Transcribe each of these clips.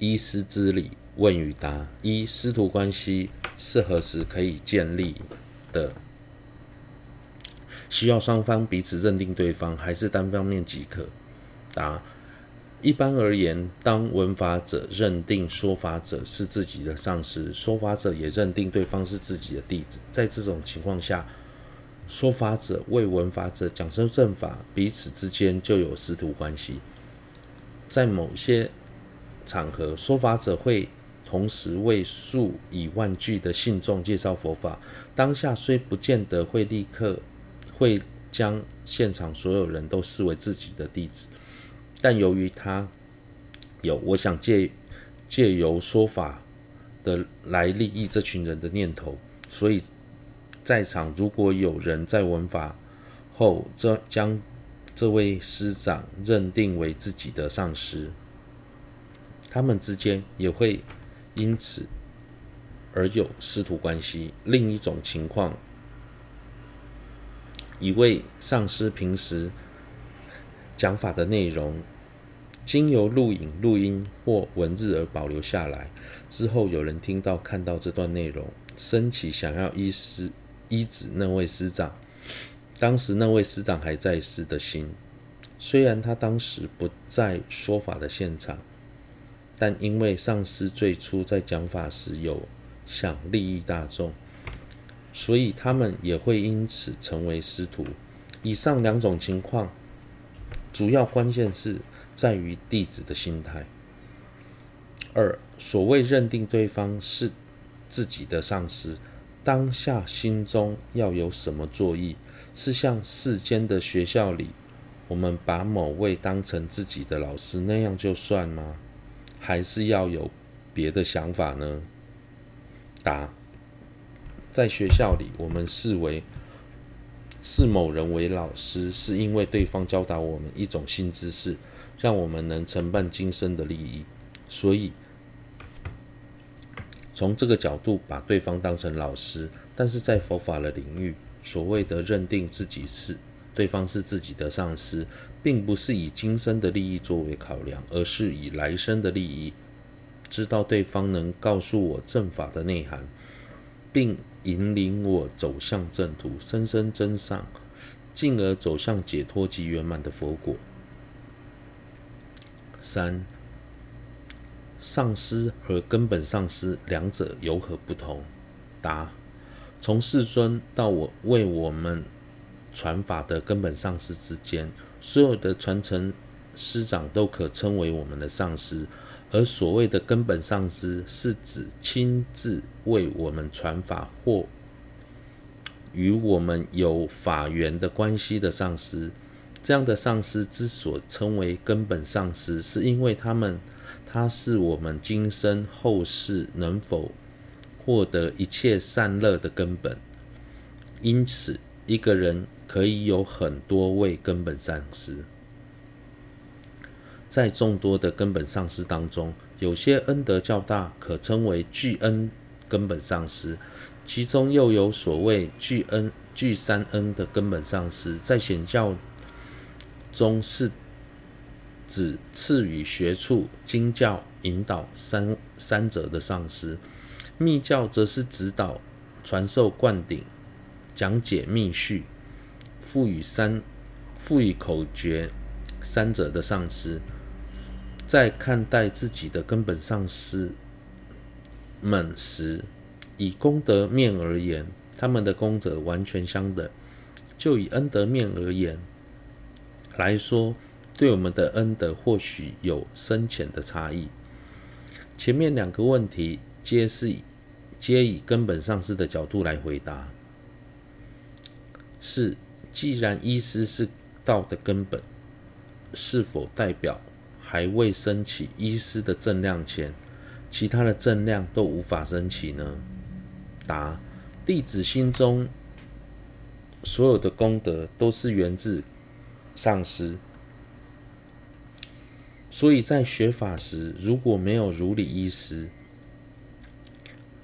依师之理问与答：一、师徒关系是何时可以建立的？需要双方彼此认定对方，还是单方面即可？答：一般而言，当文法者认定说法者是自己的上司，说法者也认定对方是自己的弟子，在这种情况下，说法者为文法者讲授正法，彼此之间就有师徒关系。在某些场合，说法者会同时为数以万计的信众介绍佛法，当下虽不见得会立刻会将现场所有人都视为自己的弟子。但由于他有我想借借由说法的来利益这群人的念头，所以在场如果有人在闻法后，这将这位师长认定为自己的上师，他们之间也会因此而有师徒关系。另一种情况，一位上师平时讲法的内容，经由录影、录音或文字而保留下来，之后有人听到、看到这段内容，升起想要依师依止那位师长，当时那位师长还在世的心。虽然他当时不在说法的现场，但因为上师最初在讲法时有想利益大众，所以他们也会因此成为师徒。以上两种情况。主要关键是在于弟子的心态。二，所谓认定对方是自己的上师，当下心中要有什么作意？是像世间的学校里，我们把某位当成自己的老师那样就算吗？还是要有别的想法呢？答：在学校里，我们视为。视某人为老师，是因为对方教导我们一种新知识，让我们能承办今生的利益。所以，从这个角度把对方当成老师。但是在佛法的领域，所谓的认定自己是对方是自己的上师，并不是以今生的利益作为考量，而是以来生的利益，知道对方能告诉我正法的内涵。并引领我走向正途，生生增上，进而走向解脱及圆满的佛果。三、上师和根本上师两者有何不同？答：从世尊到我为我们传法的根本上师之间，所有的传承师长都可称为我们的上师。而所谓的根本上师，是指亲自为我们传法或与我们有法缘的关系的上师。这样的上师之所称为根本上师，是因为他们，他是我们今生后世能否获得一切善乐的根本。因此，一个人可以有很多位根本上师。在众多的根本上师当中，有些恩德较大，可称为巨恩根本上师；其中又有所谓巨恩、巨三恩的根本上师。在显教中是指赐予学处、经教引导三三者的上师；密教则是指导、传授灌顶、讲解密续、赋予三赋予口诀三者的上师。在看待自己的根本上师们时，以功德面而言，他们的功德完全相等；就以恩德面而言来说，对我们的恩德或许有深浅的差异。前面两个问题皆是皆以根本上师的角度来回答。是，既然依师是道的根本，是否代表？还未升起依师的正量前，其他的正量都无法升起呢？答：弟子心中所有的功德都是源自上师，所以在学法时，如果没有如理依师，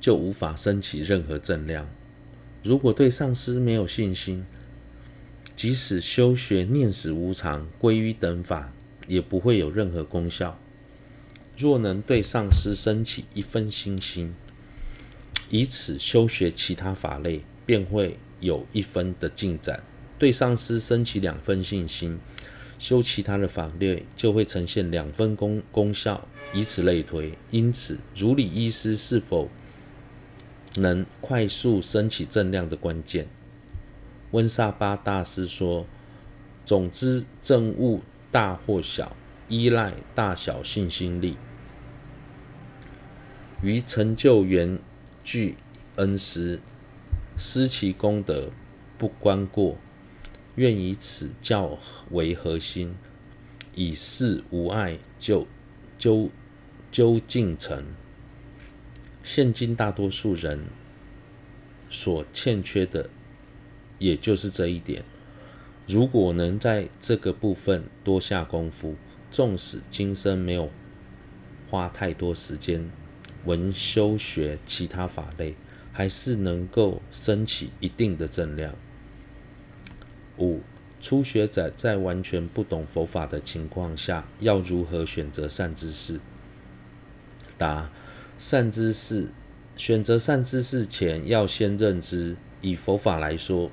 就无法升起任何正量。如果对上师没有信心，即使修学念死无常、皈依等法。也不会有任何功效。若能对上师升起一分信心，以此修学其他法类，便会有一分的进展；对上师升起两分信心，修其他的法类就会呈现两分功功效，以此类推。因此，如理医师是否能快速升起正量的关键，温萨巴大师说：“总之，证悟大或小，依赖大小信心力。于成就缘具恩师，施其功德不观过，愿以此教为核心，以示无碍，就究究竟成。”现今大多数人所欠缺的，也就是这一点。如果能在这个部分多下功夫，纵使今生没有花太多时间闻修学其他法类，还是能够升起一定的正量。五、初学者在完全不懂佛法的情况下，要如何选择善知识？答。善知识，选择善知识前，要先认知。以佛法来说，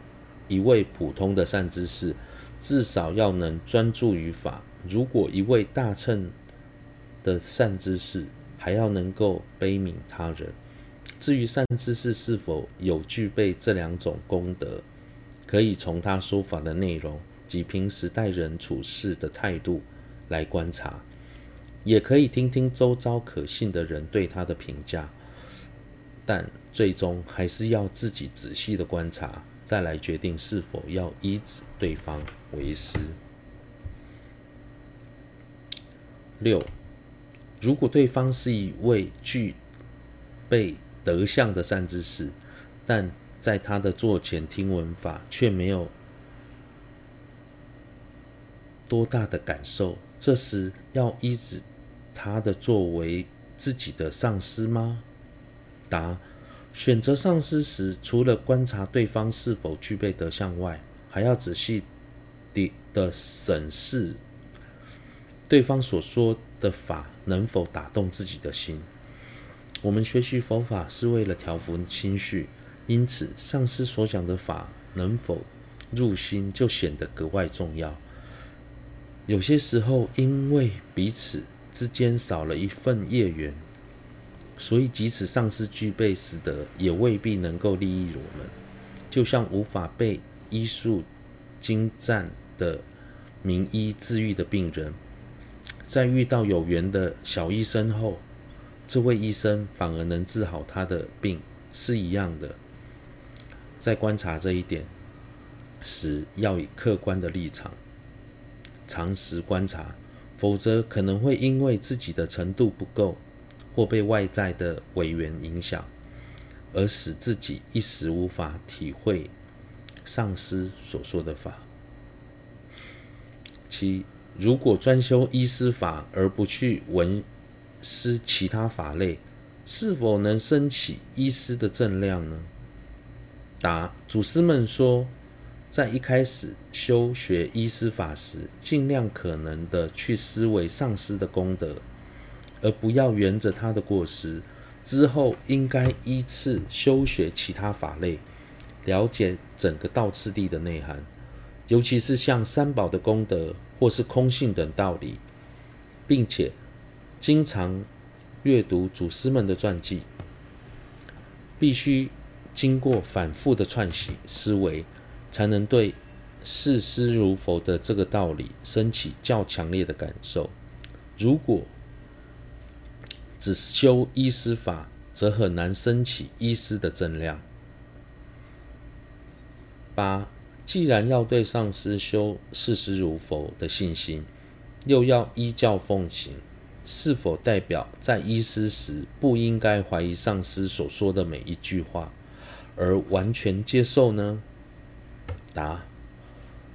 一位普通的善知识，至少要能专注于法。如果一位大乘的善知识，还要能够悲悯他人。至于善知识是否有具备这两种功德，可以从他说法的内容及平时待人处事的态度来观察。也可以听听周遭可信的人对他的评价，但最终还是要自己仔细的观察，再来决定是否要依止对方为师。六，如果对方是一位具备德相的善知识，但在他的座前听闻法却没有多大的感受，这时要依止。他的作为自己的上师吗？答：选择上师时，除了观察对方是否具备德相外，还要仔细地的审视对方所说的法能否打动自己的心。我们学习佛法是为了调伏心绪，因此上师所讲的法能否入心，就显得格外重要。有些时候，因为彼此。之间少了一份业缘，所以即使上师具备实德，也未必能够利益我们。就像无法被医术精湛的名医治愈的病人，在遇到有缘的小医生后，这位医生反而能治好他的病，是一样的。在观察这一点时，要以客观的立场，常识观察。否则可能会因为自己的程度不够，或被外在的违缘影响，而使自己一时无法体会上师所说的法。七，如果专修医师法而不去闻思其他法类，是否能升起医师的正量呢？答：祖师们说。在一开始修学医师法时，尽量可能的去思维上师的功德，而不要沿着他的过失。之后应该依次修学其他法类，了解整个道次第的内涵，尤其是像三宝的功德或是空性等道理，并且经常阅读祖师们的传记，必须经过反复的串习思维。才能对视师如佛的这个道理升起较强烈的感受。如果只修医师法，则很难升起医师的正量。八，既然要对上师修视师如佛的信心，又要依教奉行，是否代表在医师时不应该怀疑上师所说的每一句话，而完全接受呢？答：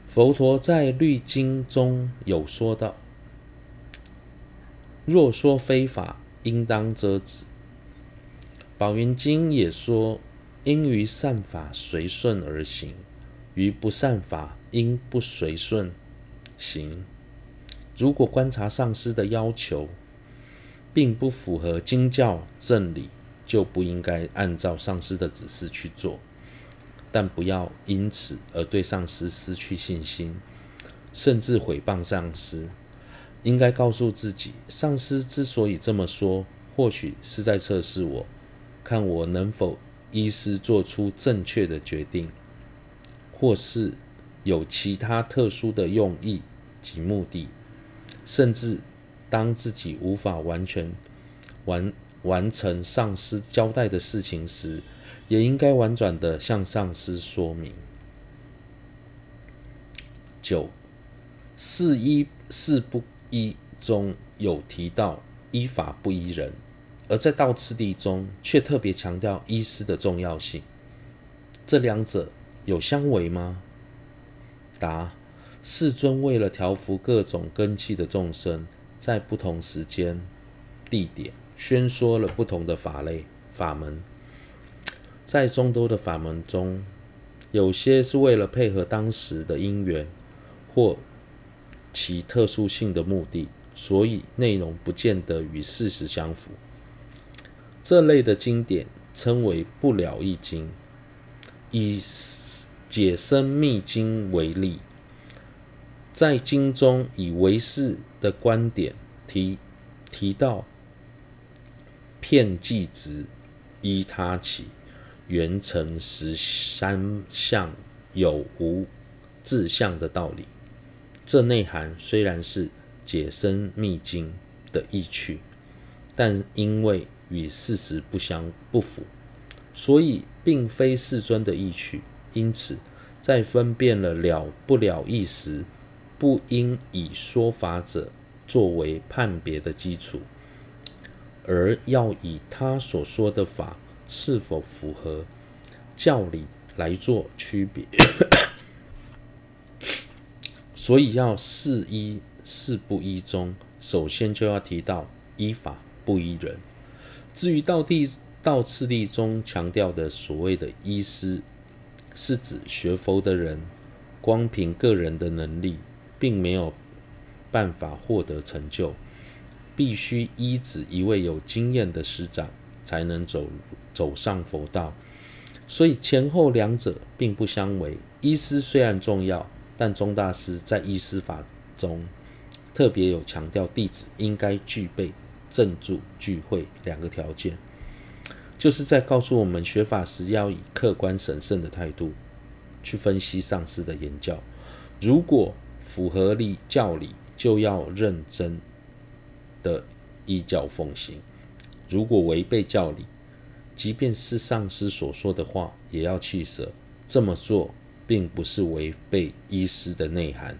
佛陀在律经中有说道：“若说非法，应当遮止。”宝云经也说：“应于善法随顺而行，于不善法应不随顺行。”如果观察上师的要求，并不符合经教正理，就不应该按照上师的指示去做。但不要因此而对上师失去信心，甚至诽谤上师。应该告诉自己，上司之所以这么说，或许是在测试我，看我能否依师做出正确的决定，或是有其他特殊的用意及目的，甚至当自己无法完全完完成上司交代的事情时，也应该婉转地向上司说明。九四一四不。一中有提到依法不依人，而在道次第中却特别强调依师的重要性。这两者有相违吗？答：世尊为了调伏各种根器的众生，在不同时间、地点宣说了不同的法类法门。在众多的法门中，有些是为了配合当时的因缘，或其特殊性的目的，所以内容不见得与事实相符。这类的经典称为不了一经。以解深密经为例，在经中以唯识的观点提提到，片计执依他起，缘成实三相有无自相的道理。这内涵虽然是解深密经的意趣，但因为与事实不相不符，所以并非世尊的意趣。因此，在分辨了了不了义时，不应以说法者作为判别的基础，而要以他所说的法是否符合教理来做区别。所以要四依四不依中，首先就要提到依法不依人。至于道地道次第中强调的所谓的依师，是指学佛的人，光凭个人的能力，并没有办法获得成就，必须依指一位有经验的师长，才能走走上佛道。所以前后两者并不相违。依师虽然重要。但宗大师在依师法中特别有强调，弟子应该具备正住具慧两个条件，就是在告诉我们学法时要以客观审慎的态度去分析上师的言教，如果符合理教理，就要认真的依教奉行；如果违背教理，即便是上师所说的话，也要弃舍。这么做。并不是违背医师的内涵。